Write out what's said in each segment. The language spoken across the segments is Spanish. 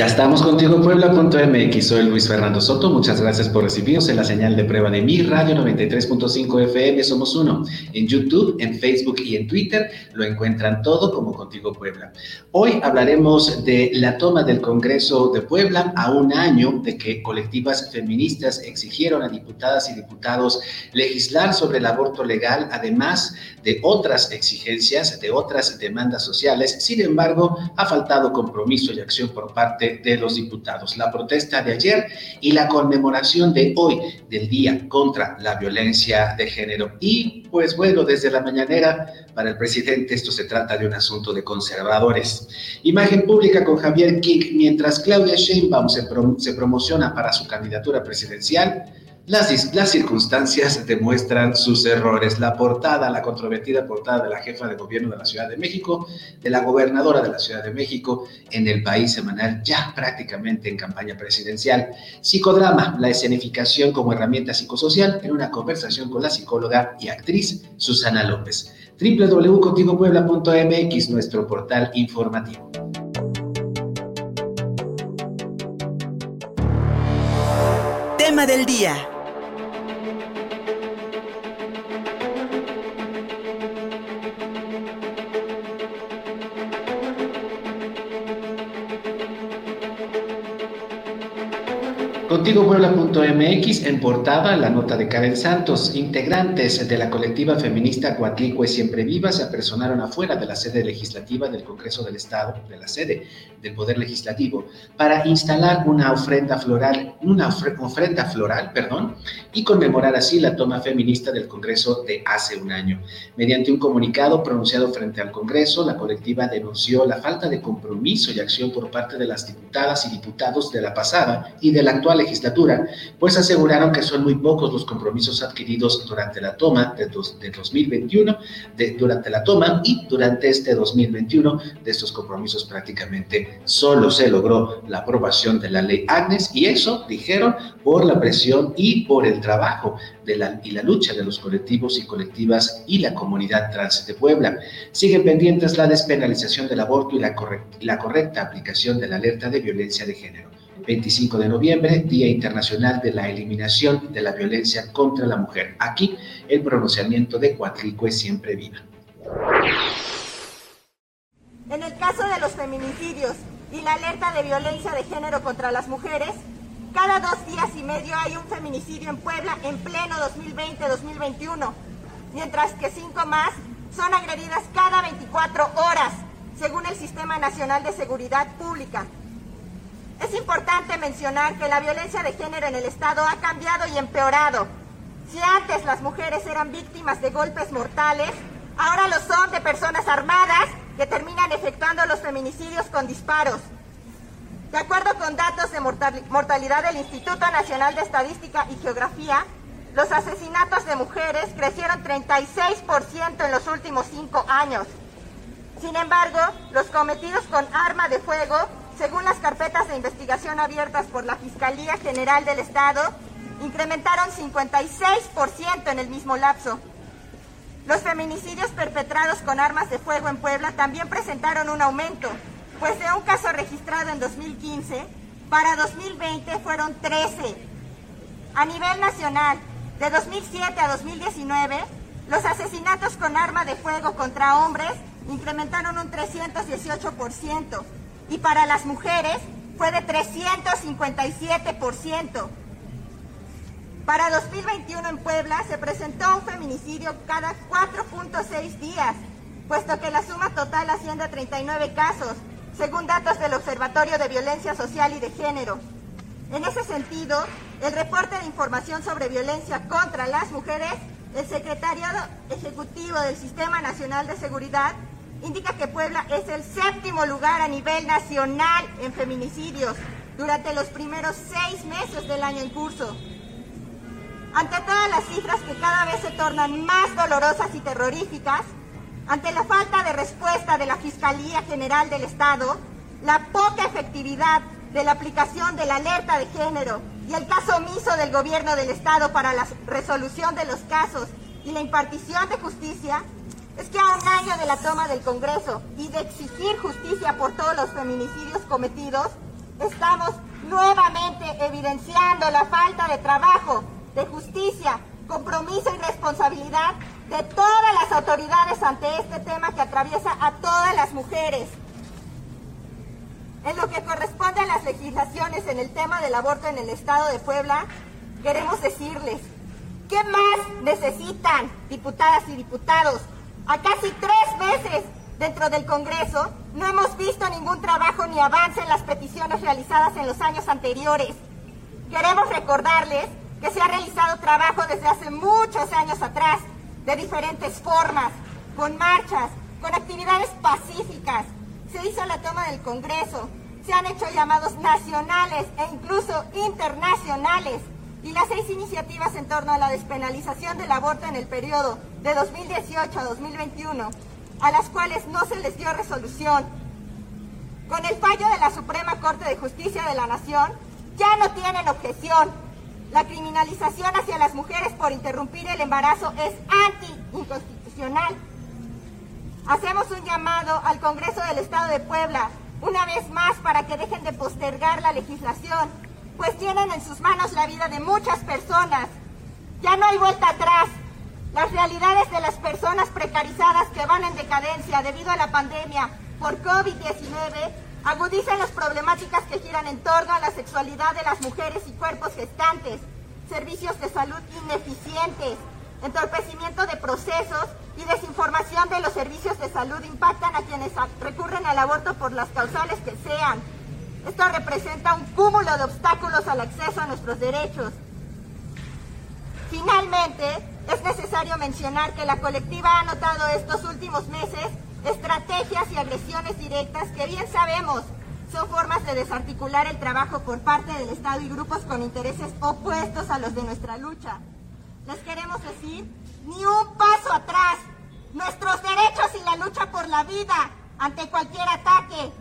Ya estamos contigo Puebla.mx, soy Luis Fernando Soto, muchas gracias por recibirnos en la señal de prueba de mi radio 93.5 FM, somos uno. En YouTube, en Facebook y en Twitter lo encuentran todo como Contigo Puebla. Hoy hablaremos de la toma del Congreso de Puebla a un año de que colectivas feministas exigieron a diputadas y diputados legislar sobre el aborto legal, además de otras exigencias, de otras demandas sociales. Sin embargo, ha faltado compromiso y acción por parte de, los diputados. La protesta de ayer y la conmemoración de hoy del Día contra la Violencia de Género. Y pues bueno, desde la mañanera, para el presidente esto se trata de un asunto de conservadores. Imagen pública con Javier King, mientras Claudia Sheinbaum se promociona para su candidatura presidencial las, las, circunstancias demuestran sus errores. La portada, la controvertida portada de la jefa de gobierno de la Ciudad de México, de la gobernadora de la Ciudad de México, en el país semanal, ya prácticamente en campaña presidencial. Psicodrama, la escenificación como herramienta psicosocial, en una conversación con la psicóloga y actriz Susana López. www.contigopuebla.mx, nuestro portal informativo. Tema del día. Contigo Puebla.mx en portada la nota de Karen Santos. Integrantes de la colectiva feminista Coatlicue Siempre Viva se apersonaron afuera de la sede legislativa del Congreso del Estado, de la sede del Poder Legislativo, para instalar una ofrenda floral, una ofrenda floral, perdón, y conmemorar así la toma feminista del Congreso de hace un año. Mediante un comunicado pronunciado frente al Congreso, la colectiva denunció la falta de compromiso y acción por parte de las diputadas y diputados de la pasada y de actual legislatura, pues aseguraron que son muy pocos los compromisos adquiridos durante la toma de, 2021, de, durante la toma y durante este 2021 de estos compromisos prácticamente solo se logró la aprobación de la ley Agnes y eso, dijeron, por la presión y por el trabajo de la, y la lucha de los colectivos y colectivas y la comunidad trans de Puebla. Siguen pendientes la despenalización del aborto y la correcta aplicación de la alerta de violencia de género. 25 de noviembre, Día Internacional de la Eliminación de la Violencia contra la Mujer. Aquí el pronunciamiento de es siempre viva. En el caso de los feminicidios y la alerta de violencia de género contra las mujeres, cada dos días y medio hay un feminicidio en Puebla en pleno 2020-2021, mientras que cinco más son agredidas cada 24 horas, según el Sistema Nacional de Seguridad Pública. Es importante mencionar que la violencia de género en el Estado ha cambiado y empeorado. Si antes las mujeres eran víctimas de golpes mortales, ahora lo son de personas armadas que terminan efectuando los feminicidios con disparos. De acuerdo con datos de mortalidad del Instituto Nacional de Estadística y Geografía, los asesinatos de mujeres crecieron 36% en los últimos cinco años. Sin embargo, los cometidos con arma de fuego según las carpetas de investigación abiertas por la Fiscalía General del Estado, incrementaron 56% en el mismo lapso. Los feminicidios perpetrados con armas de fuego en Puebla también presentaron un aumento, pues de un caso registrado en 2015, para 2020 fueron 13. A nivel nacional, de 2007 a 2019, los asesinatos con arma de fuego contra hombres incrementaron un 318% y para las mujeres fue de 357%. Para 2021 en Puebla se presentó un feminicidio cada 4.6 días, puesto que la suma total asciende a 39 casos, según datos del Observatorio de Violencia Social y de Género. En ese sentido, el reporte de información sobre violencia contra las mujeres, el Secretariado Ejecutivo del Sistema Nacional de Seguridad indica que Puebla es el séptimo lugar a nivel nacional en feminicidios durante los primeros seis meses del año en curso. ante todas las cifras que cada vez se tornan más dolorosas y terroríficas, ante la falta de respuesta de la Fiscalía General del Estado, la poca efectividad de la aplicación de la alerta de género y el caso omiso del gobierno del Estado para la resolución de los casos y la impartición de justicia, es que a un año de la toma del Congreso y de exigir justicia por todos los feminicidios cometidos, estamos nuevamente evidenciando la falta de trabajo, de justicia, compromiso y responsabilidad de todas las autoridades ante este tema que atraviesa a todas las mujeres. En lo que corresponde a las legislaciones en el tema del aborto en el Estado de Puebla, queremos decirles, ¿qué más necesitan, diputadas y diputados? A casi tres meses dentro del Congreso, no hemos visto ningún trabajo ni avance en las peticiones realizadas en los años anteriores. Queremos recordarles que se ha realizado trabajo desde hace muchos años atrás de diferentes formas, con marchas, con actividades pacíficas. Se hizo la toma del Congreso, se han hecho llamados nacionales e incluso internacionales y las seis iniciativas en torno a la despenalización del aborto en el periodo de 2018 a 2021, a las cuales no se les dio resolución. Con el fallo de la Suprema Corte de Justicia de la Nación, ya no tienen objeción la criminalización hacia las mujeres por interrumpir el embarazo es anti-inconstitucional. Hacemos un llamado al Congreso del Estado de Puebla, una vez más, para que dejen de postergar la legislación, pues tienen en sus manos la vida de muchas personas. Ya no hay vuelta atrás. Las realidades de las personas precarizadas que van en decadencia debido a la pandemia por COVID-19 Agudizan las problemáticas que giran en torno a la sexualidad de las mujeres y cuerpos gestantes, servicios de salud ineficientes, entorpecimiento de procesos y desinformación de los servicios de salud impactan a quienes recurren al aborto por las causales que sean. Esto representa un cúmulo de obstáculos al acceso a nuestros derechos. Finalmente, es necesario mencionar que la colectiva ha notado estos últimos meses estrategias y agresiones directas que bien sabemos son formas de desarticular el trabajo por parte del Estado y grupos con intereses opuestos a los de nuestra lucha. Les queremos decir, ni un paso atrás. Nuestros derechos y la lucha por la vida ante cualquier ataque.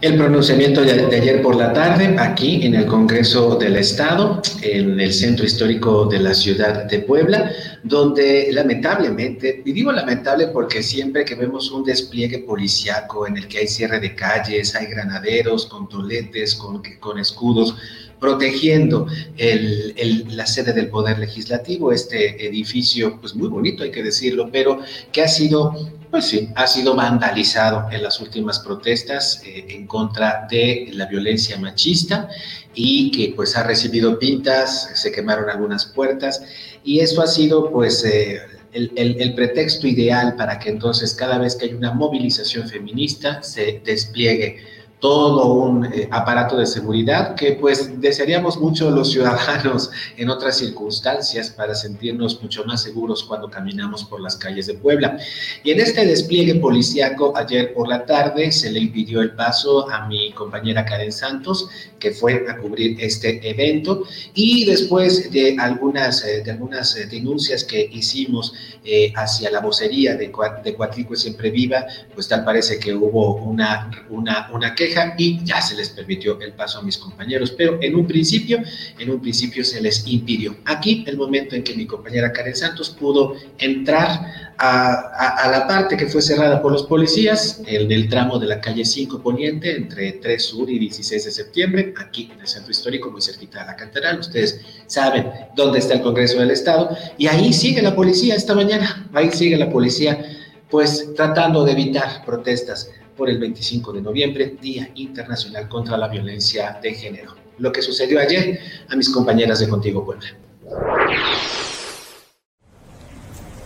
El pronunciamiento de, ayer por la tarde aquí en el Congreso del Estado, en el centro histórico de la ciudad de Puebla, donde lamentablemente, y digo lamentable porque siempre que vemos un despliegue policiaco en el que hay cierre de calles, hay granaderos con toletes, con, con escudos, protegiendo la sede del Poder Legislativo, este edificio, pues muy bonito hay que decirlo, pero que ha sido pues sí, ha sido vandalizado en las últimas protestas eh, en contra de la violencia machista y que pues ha recibido pintas, se quemaron algunas puertas y eso ha sido pues eh, el, el, pretexto ideal para que entonces cada vez que hay una movilización feminista se despliegue todo un eh, aparato de seguridad que pues desearíamos mucho los ciudadanos en otras circunstancias para sentirnos mucho más seguros cuando caminamos por las calles de Puebla. Y en este despliegue policíaco ayer por la tarde se le impidió el paso a mi compañera Karen Santos, que fue a cubrir este evento y después de algunas, eh, de algunas eh, denuncias que hicimos hacia la vocería de, de Siempre Viva, pues tal parece que hubo una, una, una queja y ya se les permitió el paso a mis compañeros, pero en un principio, en un principio se les impidió. Aquí el momento en que mi compañera Karen Santos pudo entrar a, la parte que fue cerrada por los policías, el tramo de la calle 5 Poniente, entre 3 Sur y 16 de septiembre, aquí en el centro histórico, muy cerquita de la catedral. Ustedes saben dónde está el Congreso del Estado, y ahí sigue la policía esta mañana, ahí sigue la policía, pues tratando de evitar protestas por el 25 de noviembre, Día Internacional contra la Violencia de Género. Lo que sucedió ayer a mis compañeras de Contigo Puebla.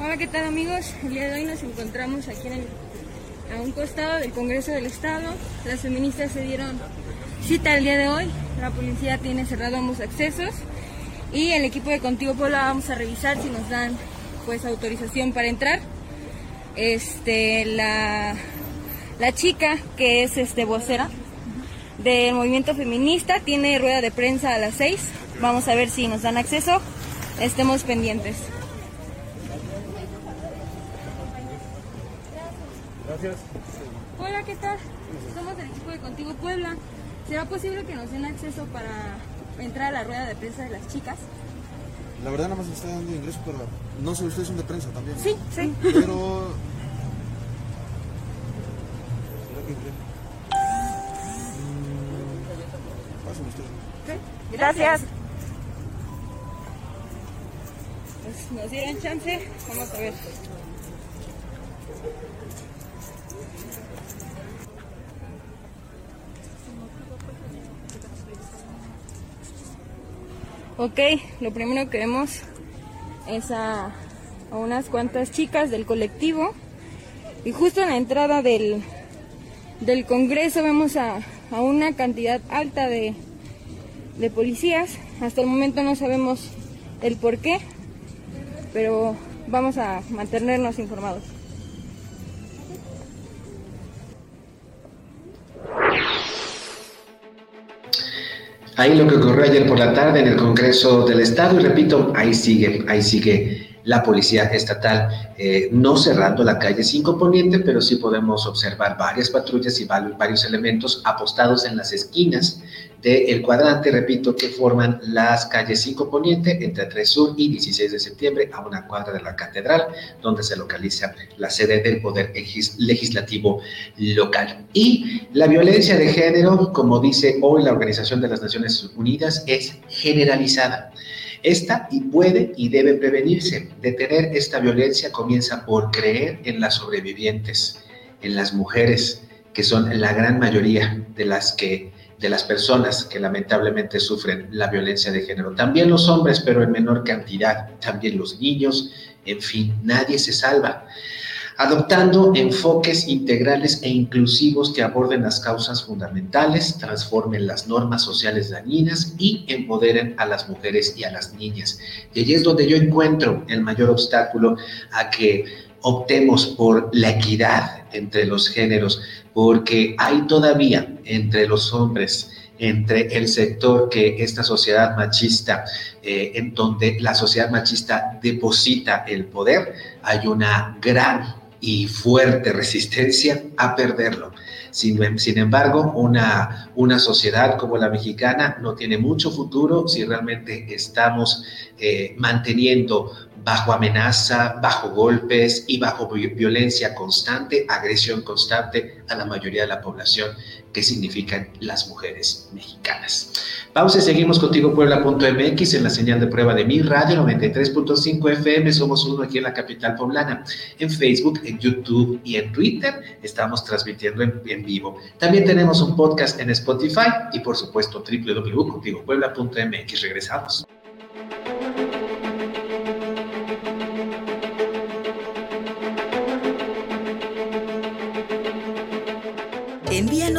Hola, ¿qué tal amigos? El día de hoy nos encontramos aquí en a un costado del Congreso del Estado. Las feministas se dieron cita el día de hoy. La policía tiene cerrado ambos accesos y el equipo de Contigo Puebla vamos a revisar si nos dan pues autorización para entrar. Este, la la chica que es este vocera del movimiento feminista. Tiene rueda de prensa a las 6. Vamos a ver si nos dan acceso. Estemos pendientes. Gracias. Hola, ¿qué tal? Somos del equipo de Contigo Puebla. ¿Será posible que nos den acceso para entrar a la rueda de prensa de las chicas? La verdad nada más está dando ingreso, pero no sé, ustedes son de prensa también. Sí, sí. Pero... Gracias. Pues nos dieron chance. Vamos a ver. Ok, lo primero que vemos es a, a unas cuantas chicas del colectivo y justo en la entrada del, del Congreso vemos a, a una cantidad alta de, de policías. Hasta el momento no sabemos el por qué, pero vamos a mantenernos informados. Ahí lo que ocurrió ayer por la tarde en el Congreso del Estado, y repito, ahí sigue, ahí sigue la policía estatal, eh, no cerrando la calle 5 Poniente, pero sí podemos observar varias patrullas y vari- varios elementos apostados en las esquinas del cuadrante, repito, que forman las calles 5 Poniente, entre 3 Sur y 16 de septiembre, a una cuadra de la Catedral, donde se localiza la sede del Poder Egis- Legislativo local. Y la violencia de género, como dice hoy la Organización de las Naciones Unidas, es generalizada. Esta y puede y debe prevenirse. Detener esta violencia comienza por creer en las sobrevivientes, en las mujeres, que son la gran mayoría de las que de las personas que lamentablemente sufren la violencia de género. También los hombres, pero en menor cantidad, también los niños, en fin, nadie se salva. Adoptando enfoques integrales e inclusivos que aborden las causas fundamentales, transformen las normas sociales dañinas y empoderen a las mujeres y a las niñas. Y allí es donde yo encuentro el mayor obstáculo a que optemos por la equidad entre los géneros, porque hay todavía entre los hombres, entre el sector que esta sociedad machista, eh, en donde la sociedad machista deposita el poder, hay una gran y fuerte resistencia a perderlo. Sin, embargo, una, una, sociedad como la mexicana no tiene mucho futuro si realmente estamos eh, manteniendo bajo amenaza, bajo golpes y bajo violencia constante, agresión constante a la mayoría de la población que significan las mujeres mexicanas. Pausa y seguimos contigo Puebla.mx en la señal de prueba de mi radio 93.5 FM. Somos uno aquí en la capital poblana. En Facebook, en YouTube y en Twitter estamos transmitiendo en, en vivo. También tenemos un podcast en Spotify y por supuesto www.contigopuebla.mx. Regresamos.